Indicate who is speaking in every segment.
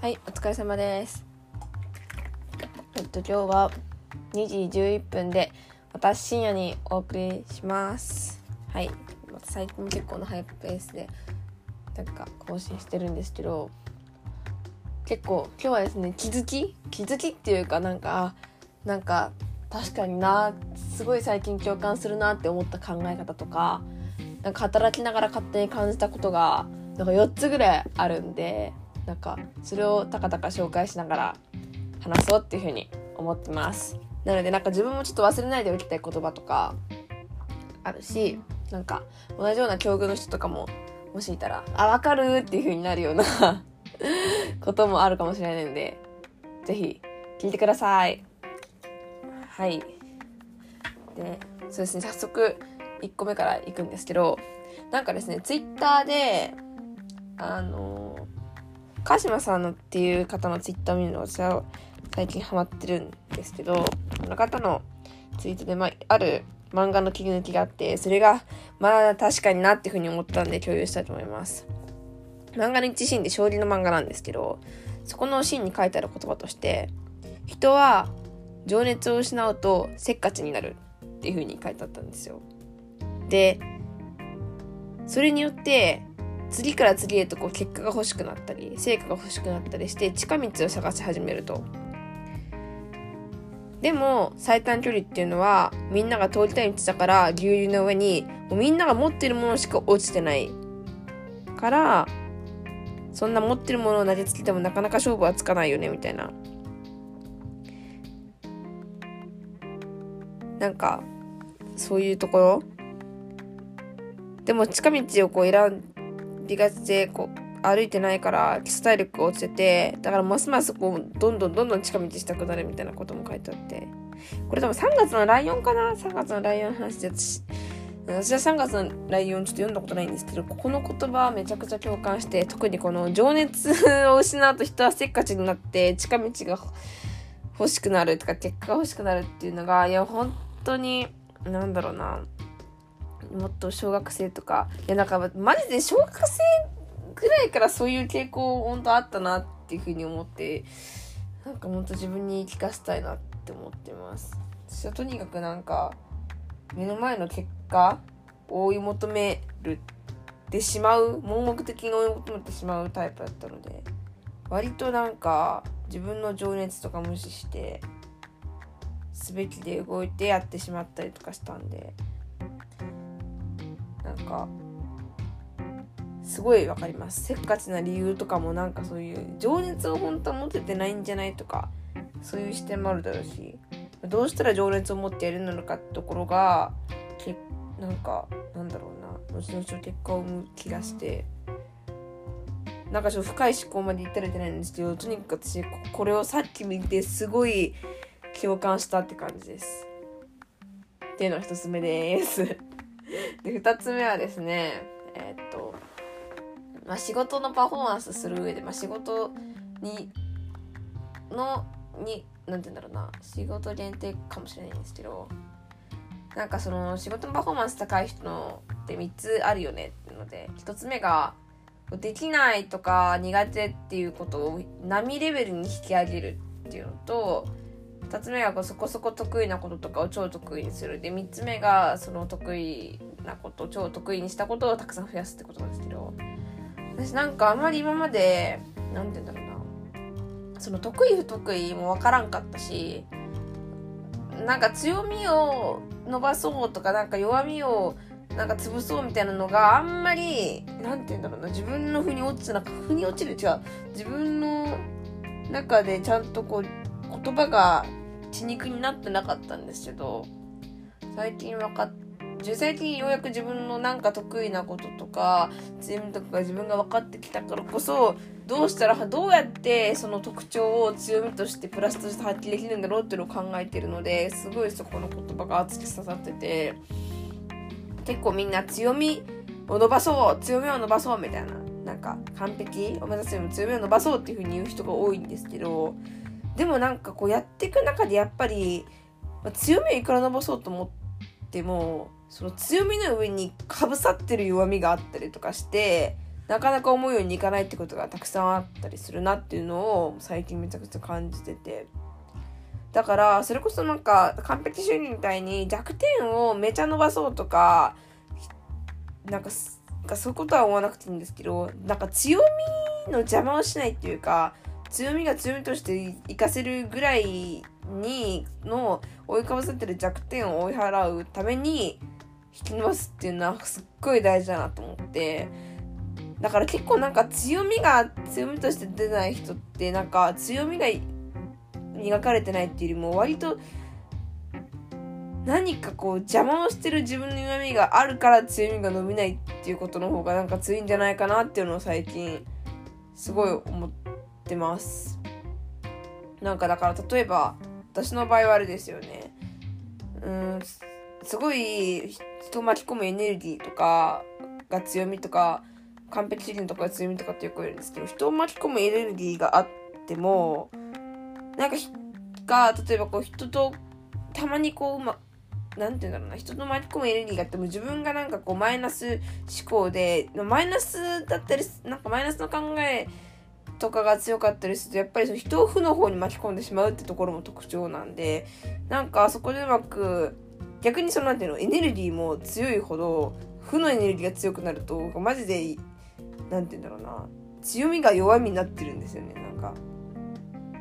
Speaker 1: はい、お疲れ様です。えっと、今日は2時11分で、私深夜にお送りします。はい、最近結構な早くペースで、なんか更新してるんですけど、結構今日はですね、気づき？気づきっていうかなんか、なんか確かにな、すごい最近共感するなって思った考え方とか、なんか働きながら勝手に感じたことが、なんか4つぐらいあるんで、なんかそれをたかたか紹介しながら話そうっていうふうに思ってます。なのでなんか自分もちょっと忘れないでおきたい言葉とかあるしなんか同じような境遇の人とかももしいたら「あ分かる!」っていうふうになるような こともあるかもしれないので是非聞いてください。はい。でそうですね。早速1個目からいくんですけどなんかですねツイッターであの鹿島さんのっていう方のツイッターを見るの私は最近ハマってるんですけど、この方のツイートで、まあ、ある漫画の切り抜きがあって、それが、まあ確かになっていうふうに思ったんで共有したいと思います。漫画の一シーンで勝利の漫画なんですけど、そこのシーンに書いてある言葉として、人は情熱を失うとせっかちになるっていうふうに書いてあったんですよ。で、それによって次から次へとこう結果が欲しくなったり成果が欲しくなったりして近道を探し始めると。でも最短距離っていうのはみんなが通りたい道だから牛流の上にみんなが持ってるものしか落ちてない。からそんな持ってるものを投げつけてもなかなか勝負はつかないよねみたいな。なんかそういうところ。でも近道をこう選んびがちでこう歩いてないから基礎体力落ちててだからますますこうどんどんどんどん近道したくなるみたいなことも書いてあって。これ多分3月のライオンかな？3月のライオンの話で私私は3月のライオンちょっと読んだことないんですけどここの言葉めちゃくちゃ共感して特にこの情熱を失うと人はせっかちになって近道が欲しくなるとか結果が欲しくなるっていうのがいや本当になんだろうな。もっと小学生とかいやなんかマジで小学生ぐらいからそういう傾向本当あったなっていうふうに思ってなんか本当自分に聞かせたいなって思ってます。私はとにかくなんか目の前の結果を追い求めるってしまう盲目的に追い求めてしまうタイプだったので割となんか自分の情熱とか無視してすべきで動いてやってしまったりとかしたんでなんかすごいわかります。せっかちな理由とかもなんかそういう情熱を本当は持ててないんじゃないとかそういう視点もあるだろうしどうしたら情熱を持ってやるのかってところがけなんかなんだろうな後々結果を生む気がしてなんかちょっと深い思考まで言ったらいけないんです。けどとにかく私これをさっき見てすごい共感したって感じです。っていうのが一つ目です。で2つ目はですねえー、っと、まあ、仕事のパフォーマンスする上で、まあ、仕事にのに何て言うんだろうな仕事限定かもしれないんですけどなんかその仕事のパフォーマンス高い人のって3つあるよねっていうので1つ目ができないとか苦手っていうことを波レベルに引き上げるっていうのと2つ目がそこそこ得意なこととかを超得意にする。で3つ目がその得意なこと超得意にしたことをたくさん増やすってことなんですけど。私なんかあんまり今まで何て言うんだろうな。その得意不得意も分からんかったしなんか強みを伸ばそうとかなんか弱みをなんか潰そうみたいなのがあんまり何て言うんだろうな。自分の腑に落ちてなんか腑に落ちる。違う。自分の中でちゃんとこう言葉が血肉になってなかったんですけど最近分かって最近ようやく自分のなんか得意なこととか強みとかが自分が分かってきたからこそどうしたらどうやってその特徴を強みとしてプラスとして発揮できるんだろうっていうのを考えてるのですごいそこの言葉が熱く刺さってて結構みんな強みを伸ばそう強みを伸ばそうみたいななんか完璧を目指すよりも強みを伸ばそうっていう風に言う人が多いんですけどでもなんかこうやっていく中でやっぱり、まあ、強みをいくら伸ばそうと思ってもその強みの上にかぶさってる弱みがあったりとかしてなかなか思うようにいかないってことがたくさんあったりするなっていうのを最近めちゃくちゃ感じてて。だから、それこそなんか、完璧主義みたいに弱点をめちゃ伸ばそうとか、なんか、そういうことは思わなくていいんですけど、なんか強みの邪魔をしないっていうか、強みが強みとして活かせるぐらいにの追いかぶせてる弱点を追い払うために引き伸ばすっていうのはすっごい大事だなと思って。だから結構なんか強みが強みとして出ない人ってなんか強みが磨かれてないっていうよりも割と何かこう邪魔をしてる自分の弱みがあるから強みが伸びないっていうことの方がなんか強いんじゃないかなっていうのを最近すごい思っててます。なんかだから例えば私の場合はあれですよね。うんすごい人を巻き込むエネルギーとかが強みとか完璧主義とかが強みとかってよく言うんですけど人を巻き込むエネルギーがあってもなんかが例えばこう人とたまにこううまなんて言うんだろうな人と巻き込むエネルギーがあっても自分がなんかこうマイナス思考でマイナスだったりなんかマイナスの考えとかが強かったりするとやっぱりその人を負の方に巻き込んでしまうってところも特徴なんでなんかそこでうまく逆にそのなんていうのエネルギーも強いほど負のエネルギーが強くなるとマジでなんて言うんだろうな強みが弱みになってるんですよねなんか。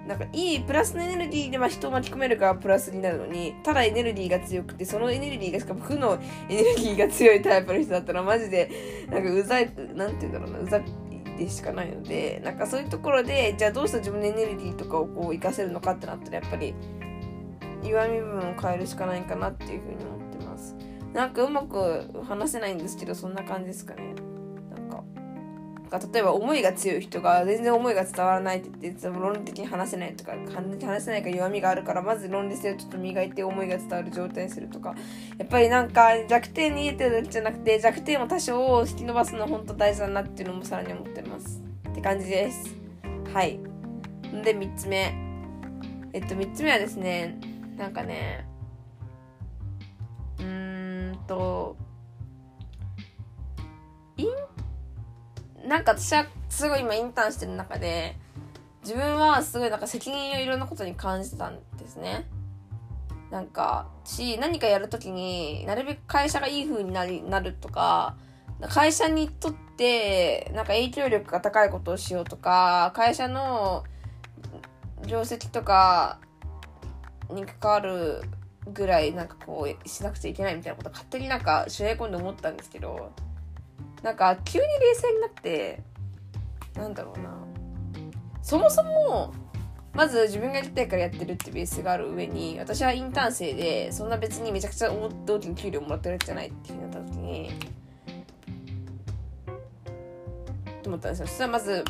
Speaker 1: なんかいいプラスのエネルギーでまあ人を巻き込めるからプラスになるのにただエネルギーが強くてそのエネルギーがしかも負のエネルギーが強いタイプの人だったらマジでなんかうざいなんて言うんだろうなうざでしかないのでなんかそういうところでじゃあどうしたら自分のエネルギーとかをこう活かせるのかってなったらやっぱり弱み部分を変えるしかないかなっていうふうに思ってます。なんかうまく話せないんですけどそんな感じですかね。か例えば思いが強い人が全然思いが伝わらないって言って論理的に話せないとか話せないか弱みがあるからまず論理性をちょっと磨いて思いが伝わる状態にするとか。やっぱりなんか弱点に入れてるだけじゃなくて弱点を多少引き伸ばすの本当大事だなっていうのもさらに思ってます。って感じです。はい。で3つ目。えっと3つ目はですねなんかねうーんとなんか私はすごい今インターンしてる中で自分はすごいなんか責任をいろんなことに感じたんですね。なんか、し、何かやるときになるべく会社がいい風になり、なるとか、会社にとって、なんか影響力が高いことをしようとか、会社の業績とかに関わるぐらいなんかこうしなくちゃいけないみたいなこと勝手になんか主演込んで思ったんですけど、なんか急に冷静になってなんだろうな。そもそもまず自分がやりたいからやってるってベースがある上に私はインターン生でそんな別にめちゃくちゃ大きな給料もらってるわけじゃないってなった時にと思ったんですよ。そしたらまず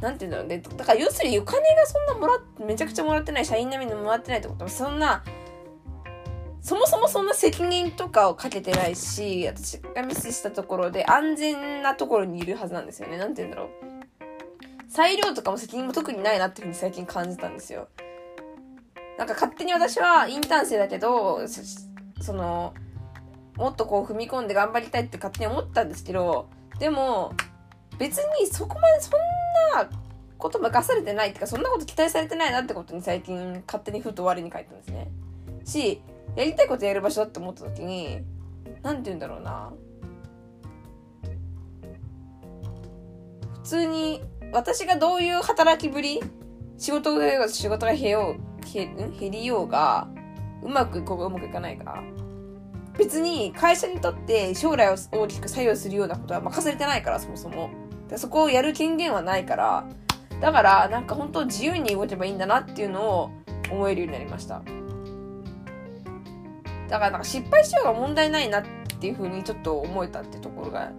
Speaker 1: なんて言うんだろうね。だから要するにお金がそんなもらめちゃくちゃもらってない社員並みにもらってないってこと。はそんなそもそもそんな責任とかをかけてないし、私がミスしたところで安全なところにいるはずなんですよね。なんて言うんだろう。裁量とかも責任も特にないなっていうふうに最近感じたんですよ。なんか勝手に私はインターン生だけど、その、もっとこう踏み込んで頑張りたいって勝手に思ったんですけど、でも、別にそこまでそんなこと任されてないっていうか、そんなこと期待されてないなってことに最近勝手にふと我に返ったんですね。し、やりたいことやる場所だって思った時に何て言うんだろうな普通に私がどういう働きぶり仕事が仕事が減よう減りようがうまくいこうがうまくいかないか別に会社にとって将来を大きく左右するようなことは任されてないからそもそもそこをやる権限はないからだからなんか本当自由に動けばいいんだなっていうのを思えるようになりました。だからなんか失敗しようが問題ないなっていうふうにちょっと思えたってところが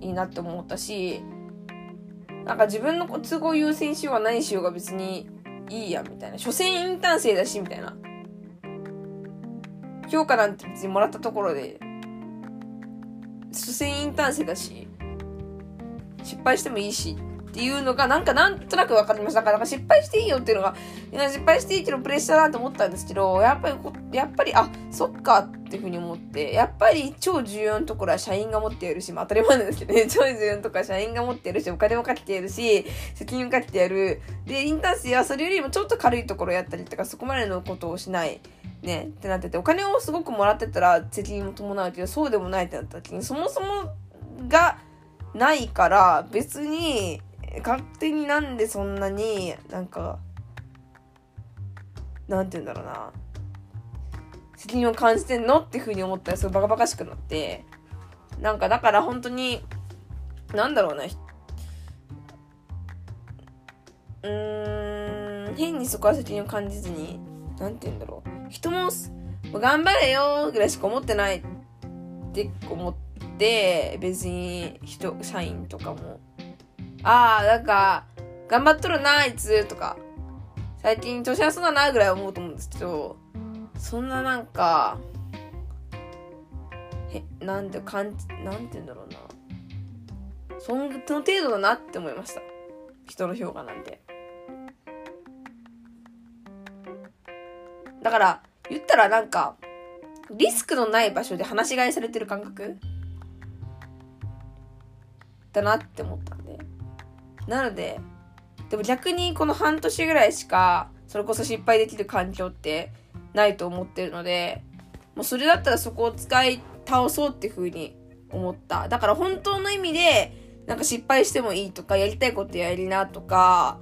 Speaker 1: いいなって思ったしなんか自分の都合優先しようが何しようが別にいいやみたいな。所詮インターン生だしみたいな。評価なんて別にもらったところで所詮インターン生だし失敗してもいいし。っていうのがなんかなんとなく分かりました。だから失敗していいよっていうのが失敗していいけどプレッシャーだと思ったんですけどやっぱりやっぱりあそっかっていうふうに思ってやっぱり超重要なところは社員が持っているし、まあ、当たり前なんですけどね。超重要なところは社員が持っているしお金もかけているし責任もかけてやる。でインターン生はそれよりもちょっと軽いところをやったりとかそこまでのことをしないねってなっててお金をすごくもらってたら責任も伴うけどそうでもないってなった時にそもそもがないから別に勝手になんでそんなになんかなんて言うんだろうな。責任を感じてんのっていうふうに思ったらすごいバカバカしくなってなんかだから本当になんだろうな。うーん変にそこは責任を感じずになんて言うんだろう。人も頑張れよぐらいしか思ってないって思って別に人社員とかもああ、なんか、頑張っとるな、あいつ、とか、最近調子悪そうだな、ぐらい思うと思うんですけど、そんななんか、へ、なんて、かん、なんて言うんだろうな。その程度だなって思いました。人の評価なんて。だから、言ったらなんか、リスクのない場所で話し飼いされてる感覚？だなって思ったんで。なので、でも逆にこの半年ぐらいしか、それこそ失敗できる環境ってないと思ってるので、もうそれだったらそこを使い倒そうっていう風に思った。だから本当の意味で、なんか失敗してもいいとか、やりたいことやりなとか、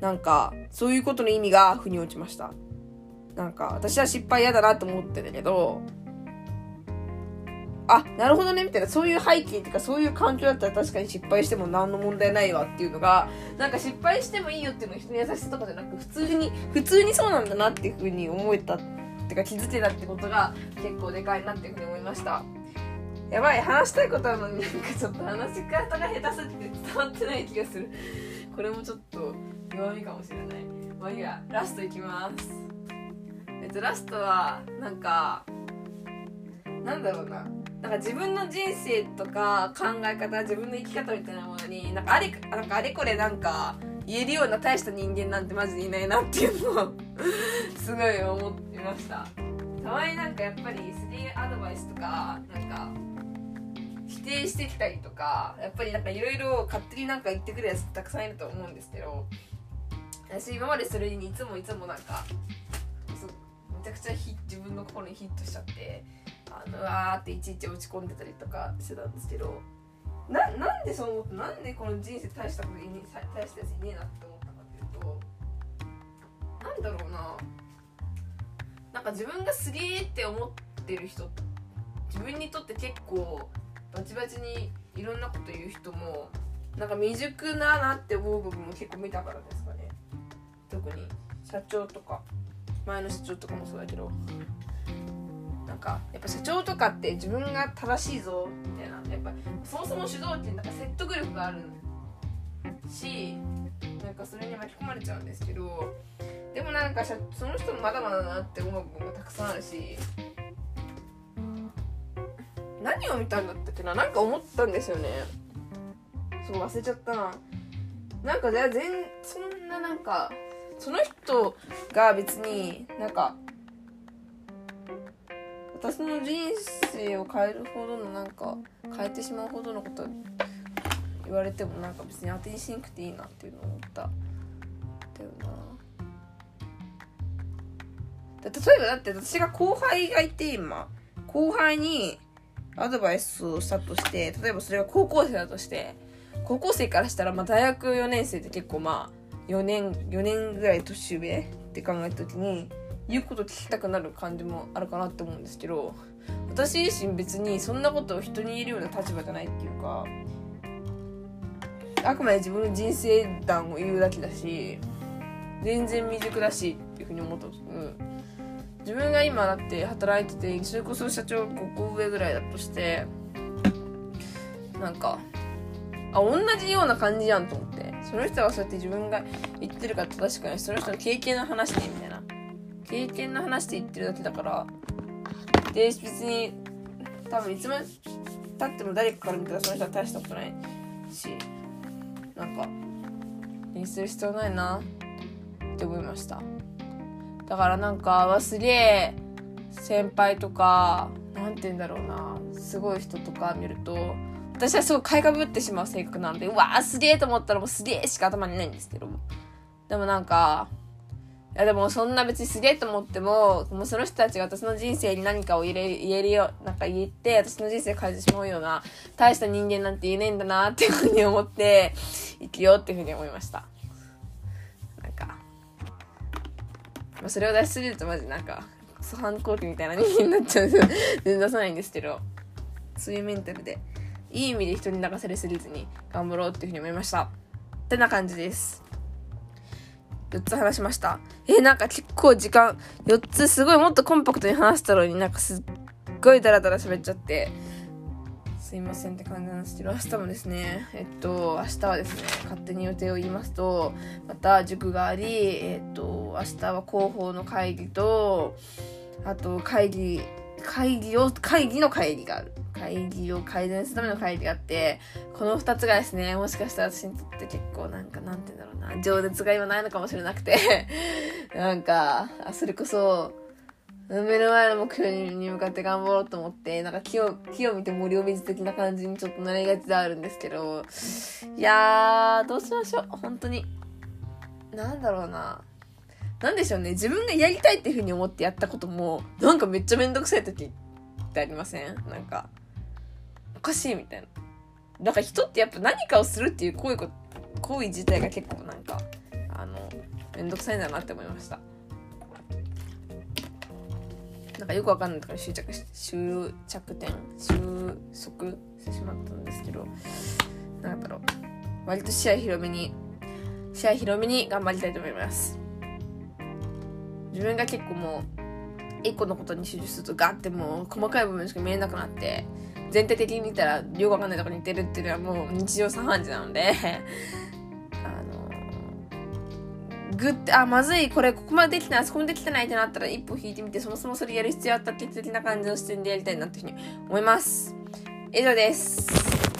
Speaker 1: なんか、そういうことの意味が腑に落ちました。なんか、私は失敗嫌だなと思ってたけど、あ、なるほどね、みたいな、そういう背景っていうか、そういう環境だったら確かに失敗しても何の問題ないわっていうのが、なんか失敗してもいいよっていうの人に優しさとかじゃなく、普通に、普通にそうなんだなっていうふうに思えた、ってか気づけたってことが結構でかいなっていうふうに思いました。やばい、話したいことあるのになんかちょっと話し方が下手すぎて伝わってない気がする。これもちょっと弱みかもしれない。まあいいや、ラストいきます。えっと、ラストは、なんか、なんだろうな。なんか自分の人生とか考え方自分の生き方みたいなものになんかあれなんかあれこれなんか言えるような大した人間なんてマジでいないなっていうのを すごい思ってました。たまになんかやっぱり 3D アドバイスとかなんか否定してきたりとかやっぱりなんかいろいろ勝手になんか言ってくるやつたくさんいると思うんですけど私今までそれにいつもいつもなんかめちゃくちゃ自分の心にヒットしちゃってあのわーっていちいち落ち込んでたりとかしてたんですけどななんでそう思ってなんでこの人生大したこといね大したやついねえなって思ったかっていうとなんだろうななんか自分がすげえって思ってる人自分にとって結構バチバチにいろんなこと言う人もなんか未熟だなって思う部分も結構見たからですかね特に社長とか前の社長とかもそうだけどなんかやっぱ社長とかって自分が正しいぞみたいな。やっぱそもそも主導権なんか説得力があるしなんかそれに巻き込まれちゃうんですけどでもなんかその人もまだまだだなって思う部分もたくさんあるし何を見たんだったっけな？なんか思ったんですよね。そう忘れちゃったな。なんか全そんななんかその人が別になんか私の人生を変えるほどのなんか変えてしまうほどのこと言われてもなんか別に当てにしなくていいなっていうのを思った。だよな。例えばだって私が後輩がいて今後輩にアドバイスをしたとして例えばそれが高校生だとして高校生からしたらまあ大学4年生って結構まあ4年4年ぐらい年上って考えた時に言うこと聞きたくなる感じもあるかなって思うんですけど私自身別にそんなことを人に言えるような立場じゃないっていうかあくまで自分の人生談を言うだけだし全然未熟だしっていうふうに思ったうん自分が今だって働いててそれこそ社長5個上ぐらいだとしてなんかあ同じような感じやんと思って。その人はそうやって自分が言ってるから正しくないその人の経験の話でみたいな。経験の話で言ってるだけだからで別に多分いつまでたっても誰かから見たらその人は大したことないしなんか気にする必要ないなって思いました。だからなんかわすげえ先輩とか何て言うんだろうなすごい人とか見ると私はすごい買いかぶってしまう性格なのでうわーすげえと思ったらもうすげえしか頭にないんですけどでもなんかいやでもそんな別にすげえと思っても、もうその人たちが私の人生に何かを入れ、言えるよ、なんか言って、私の人生変えてしまうような、大した人間なんて言えないんだなっていうふうに思って、生きようっていうふうに思いました。なんか、まあ、それを出しすぎるとマジなんか、クソ反抗期みたいな人間になっちゃうんですよ。全然出さないんですけど、そういうメンタルで、いい意味で人に流されすぎずに頑張ろうっていうふうに思いました。ってな感じです。4つ話しました。えなんか結構時間、4つすごいもっとコンパクトに話したのになんかすっごいダラダラ喋っちゃって、すいませんって感じなんですけど、明日もですね、えっと、明日はですね、勝手に予定を言いますと、また塾があり、えっと、明日は広報の会議と、あと会議、会議を、会議の会議がある。会議を改善するための会議があって、この2つがですね、もしかしたら私にとって結構なんか、なんて言うんだろうな、情熱が今ないのかもしれなくて なんか、あ、それこそ、目の前の目標に向かって頑張ろうと思って、なんか木を、木を見て森を見ず的な感じにちょっとなりがちであるんですけど、いやー、どうしましょう、本当に。なんだろうな。なんでしょうね、自分がやりたいっていうふうに思ってやったことも、なんかめっちゃめんどくさい時ってありません？なんか。おかしいみたいな。なんか人ってやっぱ何かをするっていう行為行為自体が結構なんか、あの、めんどくさいんだなって思いました。なんかよくわかんないところに執着し、終着点、収束してしまったんですけど、なんだろう。割と視野広めに、視野広めに頑張りたいと思います。自分が結構もう、一個のことに集中するとガッてもう細かい部分しか見えなくなって、全体的に見たらよくわかんないとこに似てるっていうのはもう日常茶飯事なのであのグッてあまずいこれここまでできてないあそこまでできてないってなったら一歩引いてみてそもそもそれやる必要あったって的な感じの視点でやりたいなっていうふうに思います。以上です。